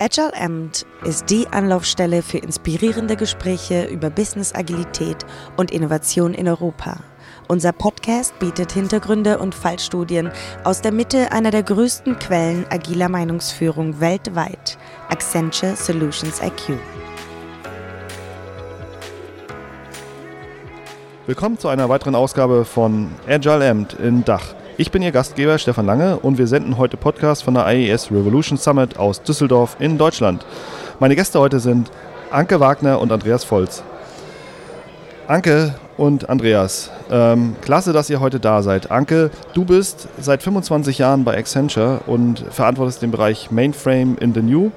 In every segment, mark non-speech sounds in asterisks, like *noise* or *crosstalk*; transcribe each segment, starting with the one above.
Agile Amt ist die Anlaufstelle für inspirierende Gespräche über Business Agilität und Innovation in Europa. Unser Podcast bietet Hintergründe und Fallstudien aus der Mitte einer der größten Quellen agiler Meinungsführung weltweit, Accenture Solutions IQ. Willkommen zu einer weiteren Ausgabe von Agile Amt in Dach. Ich bin Ihr Gastgeber Stefan Lange und wir senden heute Podcast von der IES Revolution Summit aus Düsseldorf in Deutschland. Meine Gäste heute sind Anke Wagner und Andreas Volz. Anke und Andreas, ähm, klasse, dass ihr heute da seid. Anke, du bist seit 25 Jahren bei Accenture und verantwortest den Bereich Mainframe in the New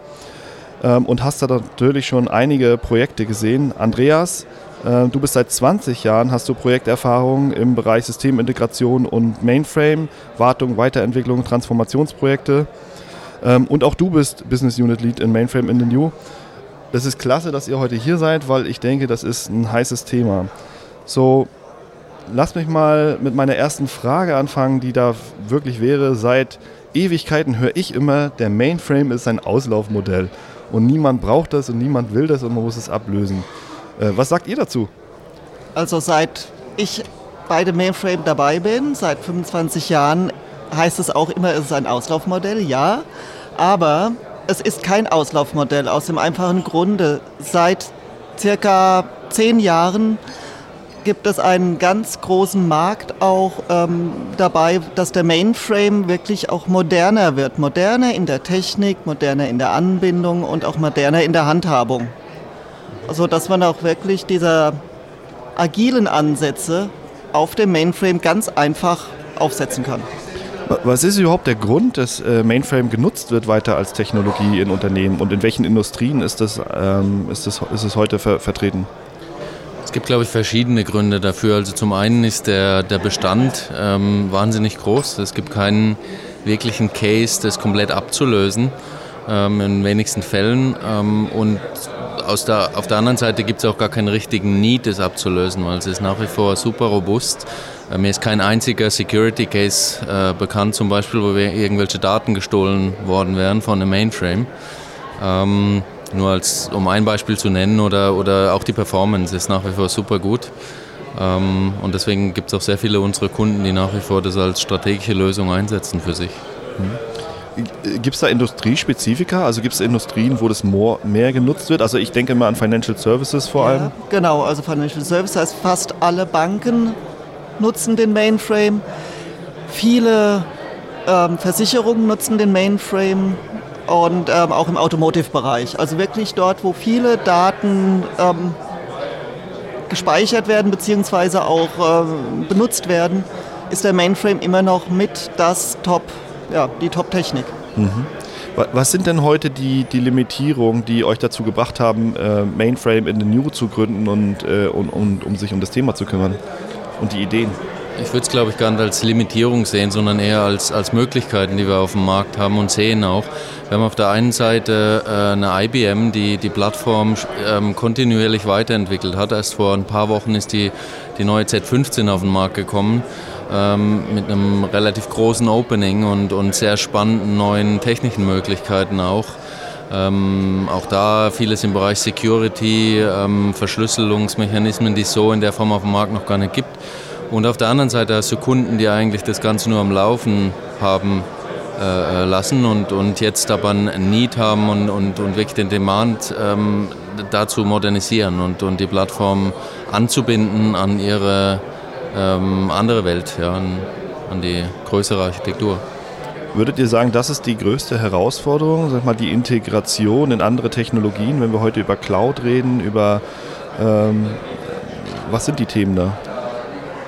ähm, und hast da natürlich schon einige Projekte gesehen. Andreas, du bist seit 20 Jahren, hast du Projekterfahrung im Bereich Systemintegration und Mainframe, Wartung, Weiterentwicklung, Transformationsprojekte. Ähm, und auch du bist Business Unit Lead in Mainframe in the New. Das ist klasse, dass ihr heute hier seid, weil ich denke, das ist ein heißes Thema. So, lass mich mal mit meiner ersten Frage anfangen, die da wirklich wäre. Seit Ewigkeiten höre ich immer, der Mainframe ist ein Auslaufmodell. Und niemand braucht das und niemand will das und man muss es ablösen. Äh, was sagt ihr dazu? Also seit ich bei dem Mainframe dabei bin, seit 25 Jahren, heißt es auch immer, es ist ein Auslaufmodell, ja. Aber es ist kein Auslaufmodell aus dem einfachen Grunde. Seit circa zehn Jahren gibt es einen ganz großen Markt auch ähm, dabei, dass der Mainframe wirklich auch moderner wird. Moderner in der Technik, moderner in der Anbindung und auch moderner in der Handhabung so dass man auch wirklich diese agilen Ansätze auf dem Mainframe ganz einfach aufsetzen kann. Was ist überhaupt der Grund, dass äh, Mainframe genutzt wird weiter als Technologie in Unternehmen und in welchen Industrien ist das, ähm, ist das, ist es heute ver vertreten? Es gibt, glaube ich, verschiedene Gründe dafür. Also zum einen ist der, der Bestand ähm, wahnsinnig groß. Es gibt keinen wirklichen Case, das komplett abzulösen, ähm, in wenigsten Fällen. Ähm, und aus der, auf der anderen Seite gibt es auch gar keinen richtigen Need, das abzulösen, weil es ist nach wie vor super robust. Äh, mir ist kein einziger Security Case äh, bekannt, zum Beispiel, wo irgendwelche Daten gestohlen worden wären von einem Mainframe. Ähm, nur als, um ein Beispiel zu nennen, oder, oder auch die Performance ist nach wie vor super gut. Ähm, und deswegen gibt es auch sehr viele unserer Kunden, die nach wie vor das als strategische Lösung einsetzen für sich. Mhm. Gibt es da Industriespezifika? Also gibt es Industrien, wo das mehr genutzt wird? Also ich denke immer an Financial Services vor allem. Ja, genau, also Financial Services heißt fast alle Banken nutzen den Mainframe. Viele ähm, Versicherungen nutzen den Mainframe und ähm, auch im Automotive-Bereich. Also wirklich dort, wo viele Daten ähm, gespeichert werden bzw. auch ähm, benutzt werden, ist der Mainframe immer noch mit das Top ja, die Top-Technik. Mhm. Was sind denn heute die, die Limitierungen, die euch dazu gebracht haben, äh, Mainframe in the New zu gründen und, äh, und, und um sich um das Thema zu kümmern? Und die Ideen? Ich würde es, glaube ich, gar nicht als Limitierung sehen, sondern eher als, als Möglichkeiten, die wir auf dem Markt haben und sehen auch. Wir haben auf der einen Seite äh, eine IBM, die die Plattform ähm, kontinuierlich weiterentwickelt hat. Erst vor ein paar Wochen ist die, die neue Z15 auf den Markt gekommen ähm, mit einem relativ großen Opening und, und sehr spannenden neuen technischen Möglichkeiten auch. Ähm, auch da vieles im Bereich Security, ähm, Verschlüsselungsmechanismen, die es so in der Form auf dem Markt noch gar nicht gibt. Und auf der anderen Seite hast du Kunden, die eigentlich das Ganze nur am Laufen haben äh, äh lassen und, und jetzt aber ein Need haben und, und, und wirklich den Demand ähm, dazu modernisieren und, und die Plattform anzubinden an ihre ähm, andere Welt, ja, an, an die größere Architektur. Würdet ihr sagen, das ist die größte Herausforderung, sag mal, die Integration in andere Technologien, wenn wir heute über Cloud reden, über ähm, was sind die Themen da?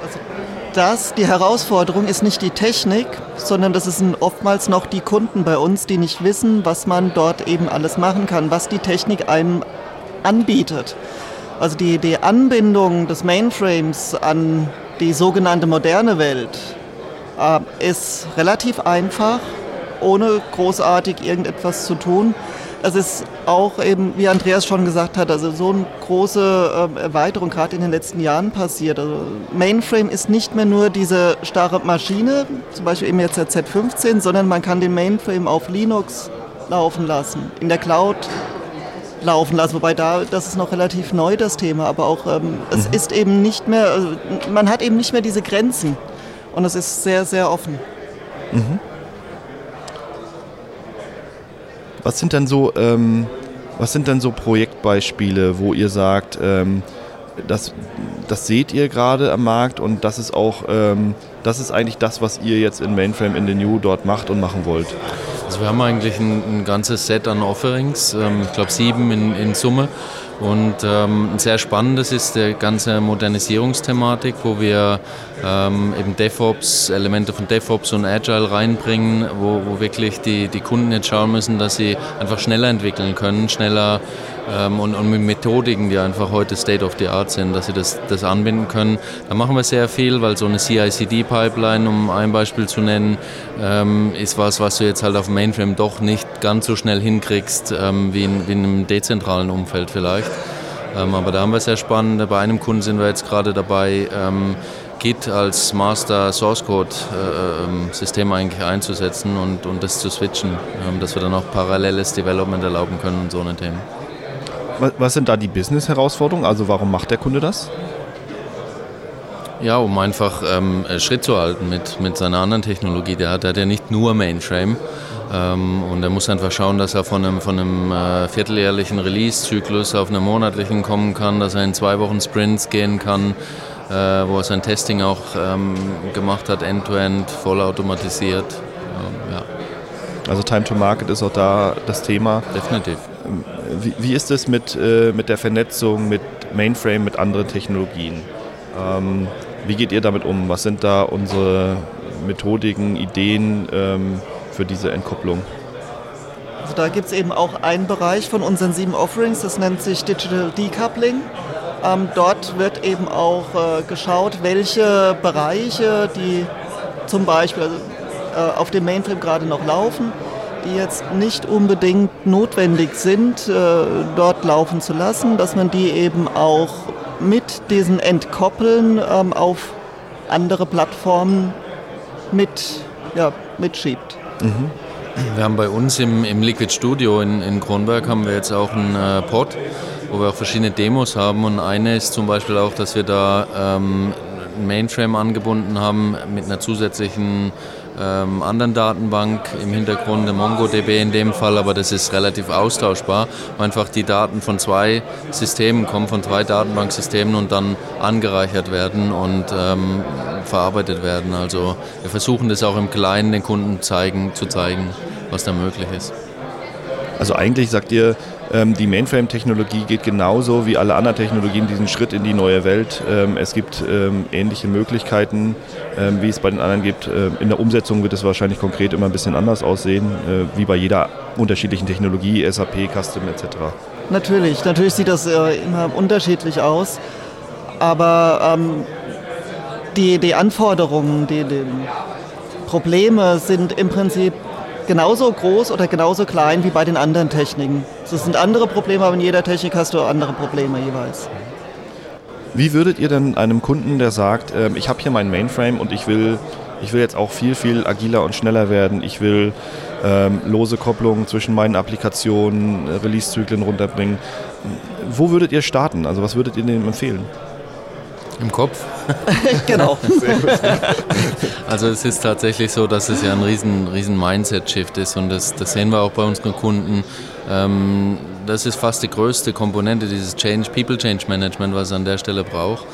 Also das, die Herausforderung ist nicht die Technik, sondern das sind oftmals noch die Kunden bei uns, die nicht wissen, was man dort eben alles machen kann, was die Technik einem anbietet. Also die, die Anbindung des Mainframes an die sogenannte moderne Welt äh, ist relativ einfach, ohne großartig irgendetwas zu tun. Es ist auch eben, wie Andreas schon gesagt hat, also so eine große äh, Erweiterung gerade in den letzten Jahren passiert. Also Mainframe ist nicht mehr nur diese starre Maschine, zum Beispiel eben jetzt der Z15, sondern man kann den Mainframe auf Linux laufen lassen, in der Cloud laufen lassen. Wobei da, das ist noch relativ neu, das Thema, aber auch ähm, es mhm. ist eben nicht mehr, also man hat eben nicht mehr diese Grenzen und es ist sehr, sehr offen. Mhm. Was sind denn so, ähm, was sind denn so Projektbeispiele, wo ihr sagt, ähm, das, das seht ihr gerade am Markt und das ist auch, ähm, das ist eigentlich das, was ihr jetzt in Mainframe in the New dort macht und machen wollt? Also wir haben eigentlich ein, ein ganzes Set an Offerings, ähm, ich glaube sieben in, in Summe. Und ähm, sehr spannendes ist die ganze Modernisierungsthematik, wo wir ähm, eben DevOps, Elemente von DevOps und Agile reinbringen, wo, wo wirklich die, die Kunden jetzt schauen müssen, dass sie einfach schneller entwickeln können, schneller ähm, und, und, mit Methodiken, die einfach heute State of the Art sind, dass sie das, das anbinden können. Da machen wir sehr viel, weil so eine CI-CD-Pipeline, um ein Beispiel zu nennen, ähm, ist was, was du jetzt halt auf dem Mainframe doch nicht ganz so schnell hinkriegst ähm, wie, in, wie in einem dezentralen Umfeld vielleicht. Ähm, aber da haben wir sehr spannend. Bei einem Kunden sind wir jetzt gerade dabei, ähm, Git als Master Source Code äh, ähm, System eigentlich einzusetzen und, und das zu switchen, ähm, dass wir dann auch paralleles Development erlauben können und so eine Themen. Was sind da die Business-Herausforderungen? Also warum macht der Kunde das? Ja, um einfach ähm, Schritt zu halten mit, mit seiner anderen Technologie. Der hat, der hat ja nicht nur Mainframe. Ähm, und er muss einfach schauen, dass er von einem, von einem äh, vierteljährlichen Release-Zyklus auf einen monatlichen kommen kann, dass er in zwei Wochen Sprints gehen kann, äh, wo er sein Testing auch ähm, gemacht hat, end-to-end, -end, voll automatisiert. Ähm, ja. Also Time to Market ist auch da das Thema. Definitiv. Wie, wie ist es mit, äh, mit der Vernetzung mit Mainframe, mit anderen Technologien? Ähm, wie geht ihr damit um? Was sind da unsere Methodiken, Ideen ähm, für diese Entkopplung? Also da gibt es eben auch einen Bereich von unseren sieben Offerings, das nennt sich Digital Decoupling. Ähm, dort wird eben auch äh, geschaut, welche Bereiche, die zum Beispiel äh, auf dem Mainframe gerade noch laufen, die jetzt nicht unbedingt notwendig sind, äh, dort laufen zu lassen, dass man die eben auch mit diesen Entkoppeln ähm, auf andere Plattformen mit, ja, mitschiebt. Mhm. Wir haben bei uns im, im Liquid Studio in, in Kronberg haben wir jetzt auch einen äh, Pod, wo wir auch verschiedene Demos haben und eine ist zum Beispiel auch, dass wir da ähm, Mainframe angebunden haben mit einer zusätzlichen ähm, anderen Datenbank im Hintergrund, der MongoDB in dem Fall, aber das ist relativ austauschbar, einfach die Daten von zwei Systemen kommen, von drei Datenbanksystemen und dann angereichert werden und ähm, verarbeitet werden. Also wir versuchen das auch im Kleinen den Kunden zeigen, zu zeigen, was da möglich ist. Also eigentlich sagt ihr, die Mainframe-Technologie geht genauso wie alle anderen Technologien diesen Schritt in die neue Welt. Ähm, es gibt ähm, ähnliche Möglichkeiten, wie es bei den anderen gibt. in der Umsetzung wird es wahrscheinlich konkret immer ein bisschen anders aussehen, äh, wie bei jeder unterschiedlichen Technologie, SAP, Custom etc. Natürlich, natürlich sieht das äh, immer unterschiedlich aus, aber ähm, die, die Anforderungen, die, die Probleme sind im Prinzip genauso groß oder genauso klein wie bei den anderen Techniken. Das sind andere Probleme, aber in jeder Technik hast du andere Probleme jeweils. Wie würdet ihr denn einem Kunden, der sagt, äh, ich habe hier meinen Mainframe und ich will, ich will jetzt auch viel, viel agiler und schneller werden, ich will ähm, lose Kopplungen zwischen meinen Applikationen, Release-Zyklen runterbringen, wo würdet ihr starten? Also was würdet ihr dem empfehlen? Im Kopf? *laughs* genau. *laughs* also es ist tatsächlich so, dass es ja ein riesen, riesen Mindset-Shift ist und das, das sehen wir auch bei unseren Kunden. Ähm, das ist fast die größte Komponente dieses Change, People Change Management, was es an der Stelle braucht.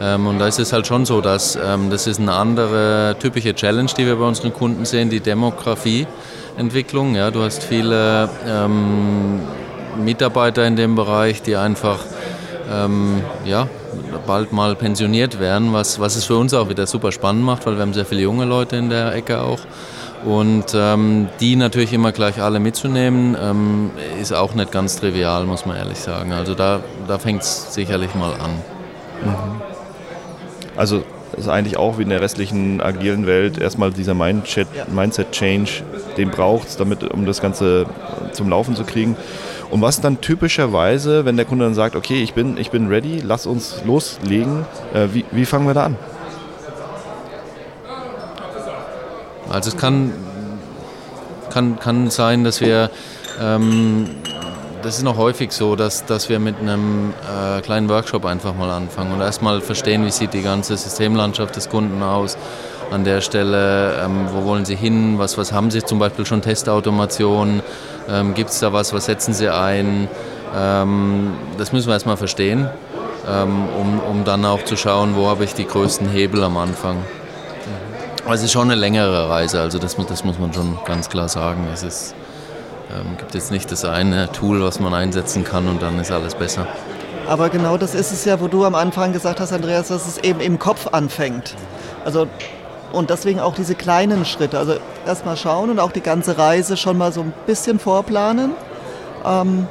Ähm, und da ist es halt schon so, dass ähm, das ist eine andere typische Challenge, die wir bei unseren Kunden sehen, die Demografieentwicklung. Ja, du hast viele ähm, Mitarbeiter in dem Bereich, die einfach ähm, ja, bald mal pensioniert werden, was, was es für uns auch wieder super spannend macht, weil wir haben sehr viele junge Leute in der Ecke auch. Und ähm, die natürlich immer gleich alle mitzunehmen, ähm, ist auch nicht ganz trivial, muss man ehrlich sagen. Also da, da fängt es sicherlich mal an. Mhm. Also ist eigentlich auch wie in der restlichen agilen Welt erstmal dieser Mindset-Change, den braucht es, um das Ganze zum Laufen zu kriegen. Und was dann typischerweise, wenn der Kunde dann sagt, okay, ich bin, ich bin ready, lass uns loslegen, äh, wie, wie fangen wir da an? Also es kann, kann, kann sein, dass wir Ähm, das ist noch häufig so, dass, dass wir mit einem äh, kleinen Workshop einfach mal anfangen und erstmal verstehen, wie sieht die ganze Systemlandschaft des Kunden aus. An der Stelle, ähm, wo wollen Sie hin, was, was haben Sie zum Beispiel schon Testautomation, ähm, gibt es da was, was setzen Sie ein. Ähm, das müssen wir erstmal verstehen, ähm, um, um dann auch zu schauen, wo habe ich die größten Hebel am Anfang. Aber es ist schon eine längere Reise, also das, das muss man schon ganz klar sagen. Es ist, ähm, gibt jetzt nicht das eine Tool, was man einsetzen kann und dann ist alles besser. Aber genau das ist es ja, wo du am Anfang gesagt hast, Andreas, dass es eben im Kopf anfängt. Also und deswegen auch diese kleinen Schritte. Also erstmal schauen und auch die ganze Reise schon mal so ein bisschen vorplanen. Ähm,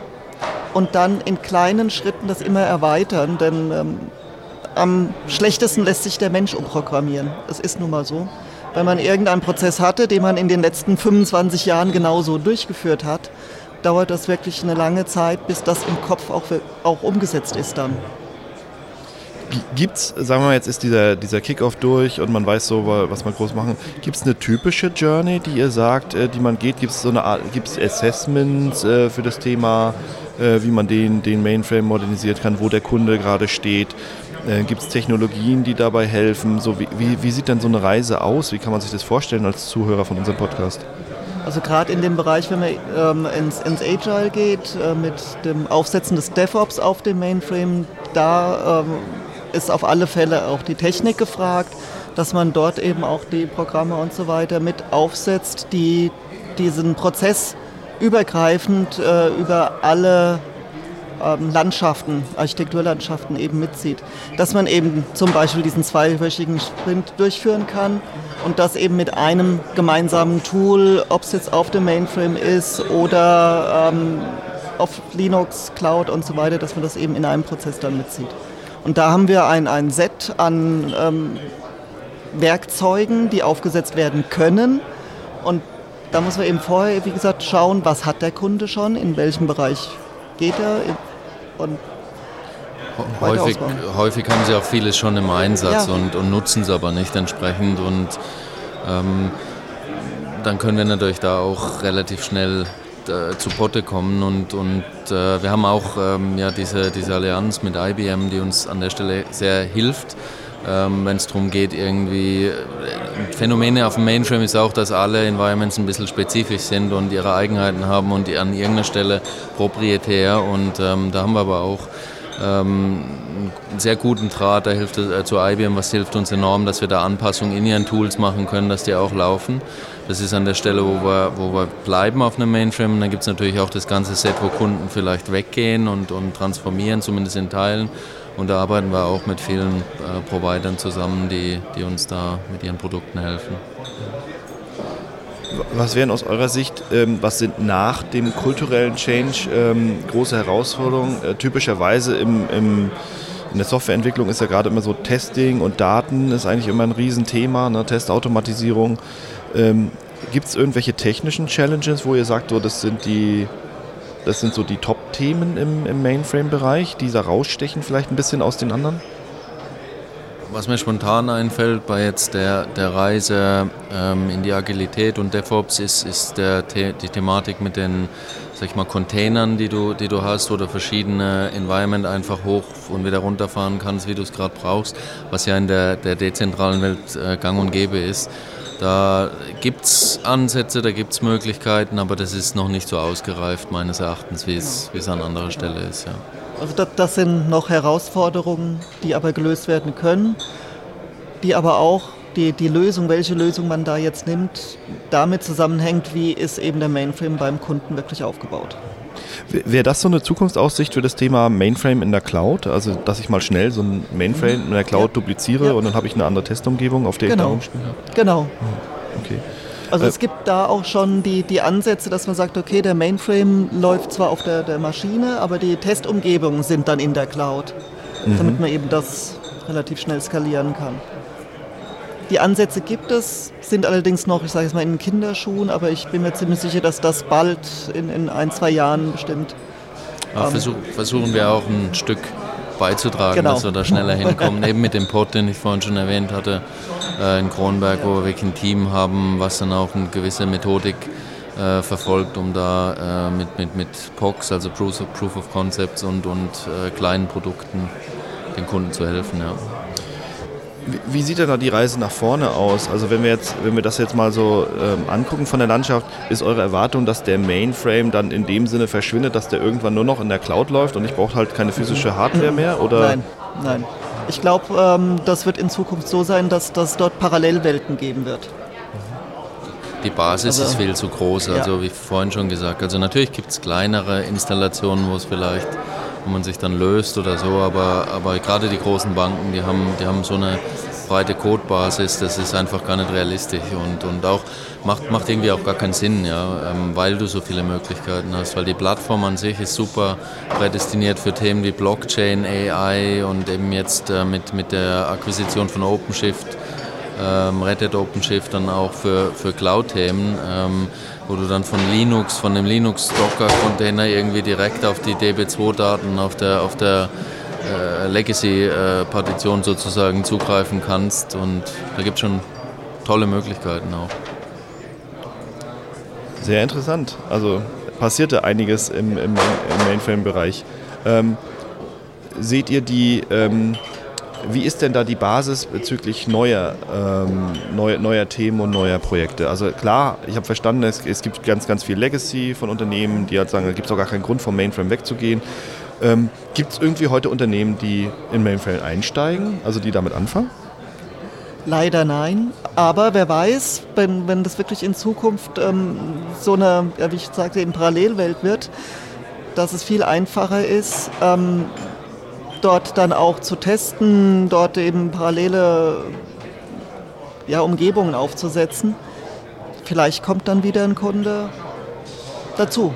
und dann in kleinen Schritten das immer erweitern, denn ähm, am schlechtesten lässt sich der Mensch umprogrammieren. Es ist nun mal so. Wenn man irgendeinen Prozess hatte, den man in den letzten 25 Jahren genauso durchgeführt hat, dauert das wirklich eine lange Zeit, bis das im Kopf auch, auch umgesetzt ist dann. Gibt es, sagen wir mal, jetzt ist dieser, dieser Kickoff durch und man weiß so, was man groß machen. Gibt es eine typische Journey, die ihr sagt, äh, die man geht? Gibt es so eine Art, gibt es Assessments äh, für das Thema, äh, wie man den, den Mainframe modernisiert kann, wo der Kunde gerade steht? Äh, gibt es Technologien, die dabei helfen? So, wie, wie, wie sieht denn so eine Reise aus? Wie kann man sich das vorstellen als Zuhörer von unserem Podcast? Also gerade in dem Bereich, wenn man ähm, ins, ins, Agile geht, äh, mit dem Aufsetzen des DevOps auf dem Mainframe, da ähm, ist auf alle Fälle auch die Technik gefragt, dass man dort eben auch die Programme und so weiter mit aufsetzt, die diesen Prozess übergreifend äh, über alle Landschaften, Architekturlandschaften eben mitzieht. Dass man eben zum Beispiel diesen zweiwöchigen Sprint durchführen kann und das eben mit einem gemeinsamen Tool, ob es jetzt auf dem Mainframe ist oder ähm, auf Linux, Cloud und so weiter, dass man das eben in einem Prozess dann mitzieht. Und da haben wir ein, ein Set an ähm, Werkzeugen, die aufgesetzt werden können. Und da muss man eben vorher, wie gesagt, schauen, was hat der Kunde schon, in welchem Bereich geht er. Und häufig, häufig haben sie auch vieles schon im Einsatz ja. und, und nutzen es aber nicht entsprechend. Und ähm, dann können wir natürlich da auch relativ schnell äh, zu Potte kommen und, und äh, wir haben auch ähm, ja, diese, diese Allianz mit IBM, die uns an der Stelle sehr hilft. Ähm, Wenn es darum geht, irgendwie Phänomene auf dem Mainframe ist auch, dass alle Environments ein bisschen spezifisch sind und ihre Eigenheiten haben und an irgendeiner Stelle proprietär. Und ähm, da haben wir aber auch ähm, einen sehr guten Draht, da hilft äh, zu IBM, was hilft uns enorm, dass wir da Anpassungen in ihren Tools machen können, dass die auch laufen. Das ist an der Stelle, wo wir, wo wir bleiben auf einem Mainframe. Und dann gibt es natürlich auch das ganze Set, wo Kunden vielleicht weggehen und, und transformieren, zumindest in Teilen. Und da arbeiten wir auch mit vielen äh, Providern zusammen, die, die uns da mit ihren Produkten helfen. Was wären aus eurer Sicht, ähm, was sind nach dem kulturellen Change ähm, große Herausforderungen? Äh, typischerweise im, im, in der Softwareentwicklung ist ja gerade immer so Testing und Daten ist eigentlich immer ein Riesenthema, ne? Testautomatisierung. Ähm, Gibt es irgendwelche technischen Challenges, wo ihr sagt, so, das sind die, das sind so die Top-Themen im, im Mainframe-Bereich, die da rausstechen vielleicht ein bisschen aus den anderen? Was mir spontan einfällt bei jetzt der, der Reise ähm, in die Agilität und DevOps ist, ist der, die Thematik mit den sag ich mal, Containern, die du, die du hast oder verschiedene Environment einfach hoch und wieder runterfahren kannst, wie du es gerade brauchst, was ja in der, der dezentralen Welt äh, gang und gäbe ist. Da gibt es Ansätze, da gibt es Möglichkeiten, aber das ist noch nicht so ausgereift meines Erachtens, wie es, es an anderer Stelle ist. Ja. Also das, das sind noch Herausforderungen, die aber gelöst werden können, die aber auch die, die Lösung, welche Lösung man da jetzt nimmt, damit zusammenhängt, wie ist eben der Mainframe beim Kunden wirklich aufgebaut. Wäre das so eine Zukunftsaussicht für das Thema Mainframe in der Cloud? Also, dass ich mal schnell so ein Mainframe in der Cloud ja. dupliziere ja. und dann habe ich eine andere Testumgebung, auf der genau. ich da rumspiele? Genau. Oh, okay. Also äh, es gibt da auch schon die, die Ansätze, dass man sagt, okay, der Mainframe läuft zwar auf der, der Maschine, aber die Testumgebungen sind dann in der Cloud, mhm. damit man eben das relativ schnell skalieren kann. Die Ansätze gibt es, sind allerdings noch, ich sage es mal, in Kinderschuhen, aber ich bin mir ziemlich sicher, dass das bald in, in ein, zwei Jahren bestimmt. Ähm, versuch, versuchen wir auch ein Stück beizutragen, genau. dass wir da schneller *laughs* hinkommen. Eben mit dem Pod, den ich vorhin schon erwähnt hatte, äh, in Kronberg, wo wir wirklich ein Team haben, was dann auch eine gewisse Methodik äh, verfolgt, um da äh, mit, mit, mit POCs, also Proof of, Proof of Concepts und, und äh, kleinen Produkten den Kunden zu helfen. Ja. Wie, sieht denn da die Reise nach vorne aus? Also wenn wir jetzt, wenn wir das jetzt mal so ähm, angucken von der Landschaft, ist eure Erwartung, dass der Mainframe dann in dem Sinne verschwindet, dass der irgendwann nur noch in der Cloud läuft und ich brauche halt keine physische Hardware mehr? Oder? Nein, nein. Ich glaube, ähm, das wird in Zukunft so sein, dass es dort Parallelwelten geben wird. Die Basis also, ist viel zu groß, also ja. wie vorhin schon gesagt. Also natürlich gibt es kleinere Installationen, wo es vielleicht, wo man sich dann löst oder so, aber, aber gerade die großen Banken, die haben, die haben so eine breite Codebasis, das ist einfach gar nicht realistisch und, und auch macht, macht irgendwie auch gar keinen Sinn, ja, ähm, weil du so viele Möglichkeiten hast, weil die Plattform an sich ist super prädestiniert für Themen wie Blockchain, AI und eben jetzt äh, mit, mit der Akquisition von OpenShift, ähm, Red OpenShift dann auch für, für Cloud-Themen, ähm, wo du dann von Linux, von dem Linux-Docker-Container irgendwie direkt auf die DB2-Daten auf der, auf der äh, Legacy-Partition sozusagen zugreifen kannst. Und da gibt es schon tolle Möglichkeiten auch. Sehr interessant. Also passierte einiges im, im, im Mainframe-Bereich. Ähm, seht ihr die, ähm, wie ist denn da die Basis bezüglich neuer, ähm, neuer, neuer Themen und neuer Projekte? Also klar, ich habe verstanden, es, es, gibt ganz, ganz viel Legacy von Unternehmen, die halt sagen, da gibt es auch gar keinen Grund vom Mainframe wegzugehen. Ähm, Gibt es irgendwie heute Unternehmen, die in Mainframe einsteigen, also die damit anfangen? Leider nein, aber wer weiß, wenn, wenn das wirklich in Zukunft ähm, so eine, wie ich sagte, eben Parallelwelt wird, dass es viel einfacher ist, ähm, dort dann auch zu testen, dort eben parallele ja, Umgebungen aufzusetzen. Vielleicht kommt dann wieder ein Kunde dazu.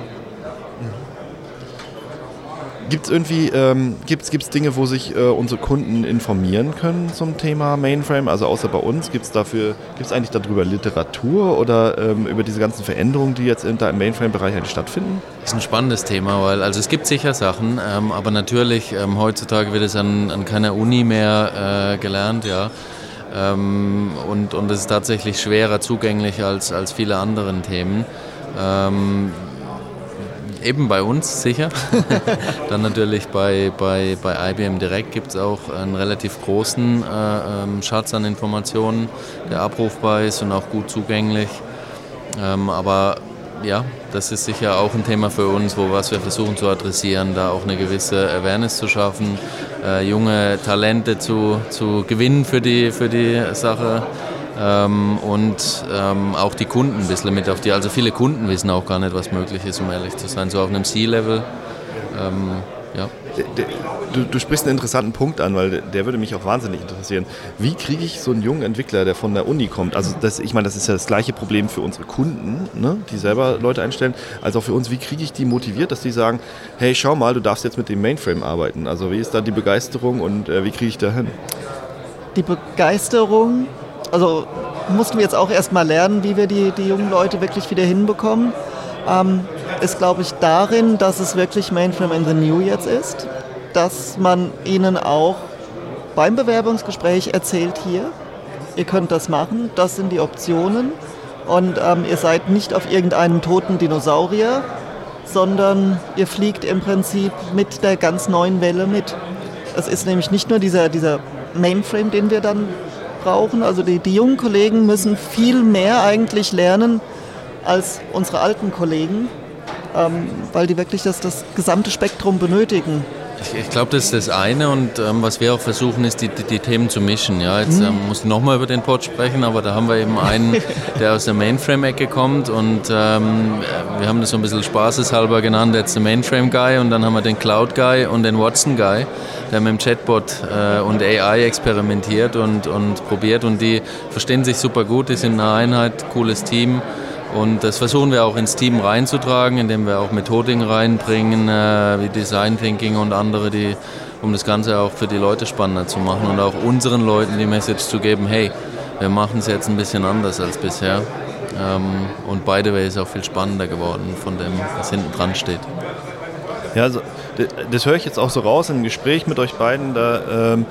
Gibt es irgendwie ähm, gibt's, gibt's Dinge, wo sich äh, unsere Kunden informieren können zum Thema Mainframe? Also außer bei uns, gibt es dafür, gibt es eigentlich darüber Literatur oder ähm, über diese ganzen Veränderungen, die jetzt in, da im Mainframe-Bereich eigentlich stattfinden? Das ist ein spannendes Thema, weil also es gibt sicher Sachen, ähm, aber natürlich ähm, heutzutage wird es an, an keiner Uni mehr äh, gelernt, ja. Ähm, und, und es ist tatsächlich schwerer zugänglich als, als viele anderen Themen. Ähm, Eben bei uns sicher. *laughs* Dann natürlich bei, bei, bei IBM Direct gibt es auch einen relativ großen äh, ähm, Schatz an Informationen, der abrufbar ist und auch gut zugänglich. Ähm, aber ja, das ist sicher auch ein Thema für uns, wo was wir versuchen zu adressieren, da auch eine gewisse Awareness zu schaffen, äh, junge Talente zu, zu gewinnen für die, für die Sache ähm, und ähm, auch die Kunden ein bisschen mit auf die. Also viele Kunden wissen auch gar nicht, was möglich ist, um ehrlich zu sein. So auf einem C-Level. Ähm, ja. Du, du, sprichst einen interessanten Punkt an, weil der würde mich auch wahnsinnig interessieren. Wie kriege ich so einen jungen Entwickler, der von der Uni kommt? Also das, ich meine, das ist ja das gleiche Problem für unsere Kunden, ne, die selber Leute einstellen, als auch für uns. Wie kriege ich die motiviert, dass die sagen, hey, schau mal, du darfst jetzt mit dem Mainframe arbeiten? Also wie ist da die Begeisterung und äh, wie kriege ich da hin? Die Begeisterung also mussten wir jetzt auch erstmal lernen, wie wir die, die jungen Leute wirklich wieder hinbekommen. Ähm, ist, glaube ich, darin, dass es wirklich Mainframe in the New jetzt ist, dass man ihnen auch beim Bewerbungsgespräch erzählt, hier, ihr könnt das machen, das sind die Optionen und ähm, ihr seid nicht auf irgendeinem toten Dinosaurier, sondern ihr fliegt im Prinzip mit der ganz neuen Welle mit. Es ist nämlich nicht nur dieser, dieser Mainframe, den wir dann brauchen. Also die, die jungen Kollegen müssen viel mehr eigentlich lernen als unsere alten Kollegen, ähm, weil die wirklich das, das gesamte Spektrum benötigen. Ich, ich glaube, das ist das eine und ähm, was wir auch versuchen, ist die, die, die Themen zu mischen. Ja, jetzt mhm. ähm, muss ich nochmal über den Pod sprechen, aber da haben wir eben einen, *laughs* der aus der Mainframe-Ecke kommt und ähm, wir haben das so ein bisschen spaßeshalber genannt, jetzt der Mainframe-Guy und dann haben wir den Cloud-Guy und den Watson-Guy, der mit dem Chatbot äh, und AI experimentiert und, und probiert und die verstehen sich super gut, die sind eine Einheit, cooles Team. Und das versuchen wir auch ins Team reinzutragen, indem wir auch Methodiken reinbringen, äh, wie Design Thinking und andere, die, um das Ganze auch für die Leute spannender zu machen und auch unseren Leuten die Message zu geben, hey, wir machen es jetzt ein bisschen anders als bisher. Ähm, und by the way ist auch viel spannender geworden von dem, was hinten dran steht. Ja, also das höre ich jetzt auch so raus im Gespräch mit euch beiden. Da, ähm,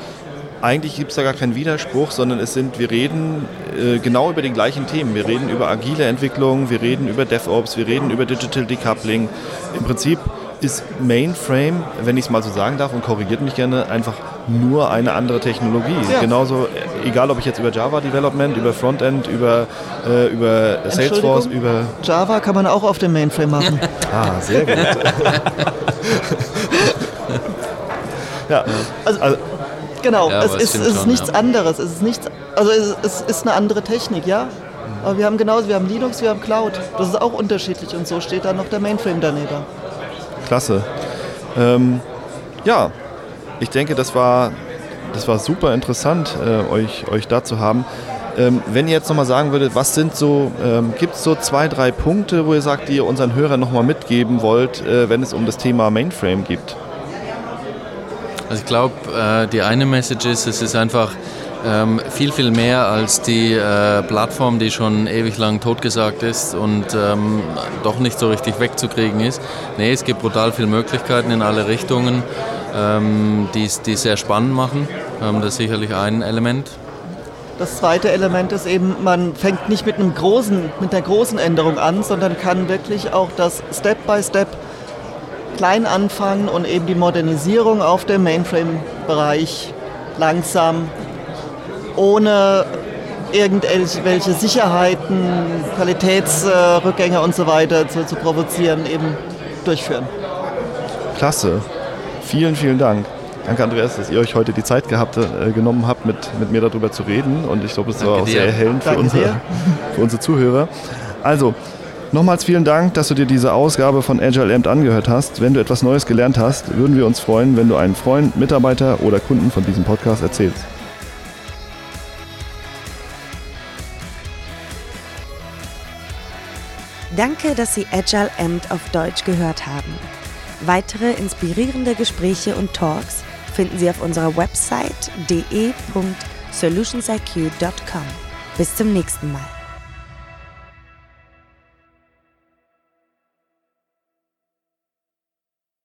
eigentlich gibt es da gar keinen Widerspruch, sondern es sind, wir reden äh, genau über die gleichen Themen. Wir reden über agile Entwicklung, wir reden über DevOps, wir reden über Digital Decoupling. Im Prinzip ist Mainframe, wenn ich es mal so sagen darf und korrigiert mich gerne, einfach nur eine andere Technologie. Ja. Genauso, egal ob ich jetzt über Java Development, über Frontend, über, äh, über Salesforce, über... Java kann man auch auf dem Mainframe machen. *laughs* ah, sehr gut. *laughs* ja, also, also Genau, ja, es, ist, es ist schon, nichts ja. anderes. Es ist nichts, also es, es, ist eine andere Technik, ja. Aber wir haben genauso, wir haben Linux, wir haben Cloud. Das ist auch unterschiedlich und so steht dann noch der Mainframe daneben. Klasse. Ähm, ja, ich denke, das war, das war super interessant, äh, euch, euch da zu haben. Ähm, wenn ihr jetzt nochmal sagen würdet, was sind so, ähm, gibt es so zwei, drei Punkte, wo ihr sagt, die ihr unseren Hörern nochmal mitgeben wollt, äh, wenn es um das Thema Mainframe geht? Also ich glaube, äh, die eine Message ist, es ist einfach ähm, viel, viel mehr als die äh, Plattform, die schon ewig lang totgesagt ist und ähm, doch nicht so richtig wegzukriegen ist. Nee, es gibt brutal viele Möglichkeiten in alle Richtungen, ähm, die es sehr spannend machen. Das ist sicherlich ein Element. Das zweite Element ist eben, man fängt nicht mit, einem großen, mit einer großen Änderung an, sondern kann wirklich auch das Step by Step klein anfangen und eben die Modernisierung auf dem Mainframe-Bereich langsam ohne irgendwelche Sicherheiten, Qualitätsrückgänge und so weiter zu, zu provozieren, eben durchführen. Klasse. Vielen, vielen Dank. Danke, Andreas, dass ihr euch heute die Zeit gehabt, äh, genommen habt, mit, mit mir darüber zu reden. Und ich glaube, es war auch dir. sehr erhellend für unsere, *laughs* für unsere Zuhörer. Also, Nochmals vielen Dank, dass du dir diese Ausgabe von Agile Amt angehört hast. Wenn du etwas Neues gelernt hast, würden wir uns freuen, wenn du einen Freund, Mitarbeiter oder Kunden von diesem Podcast erzählst. Danke, dass Sie Agile Amt auf Deutsch gehört haben. Weitere inspirierende Gespräche und Talks finden Sie auf unserer Website de.solutionsiq.com. Bis zum nächsten Mal.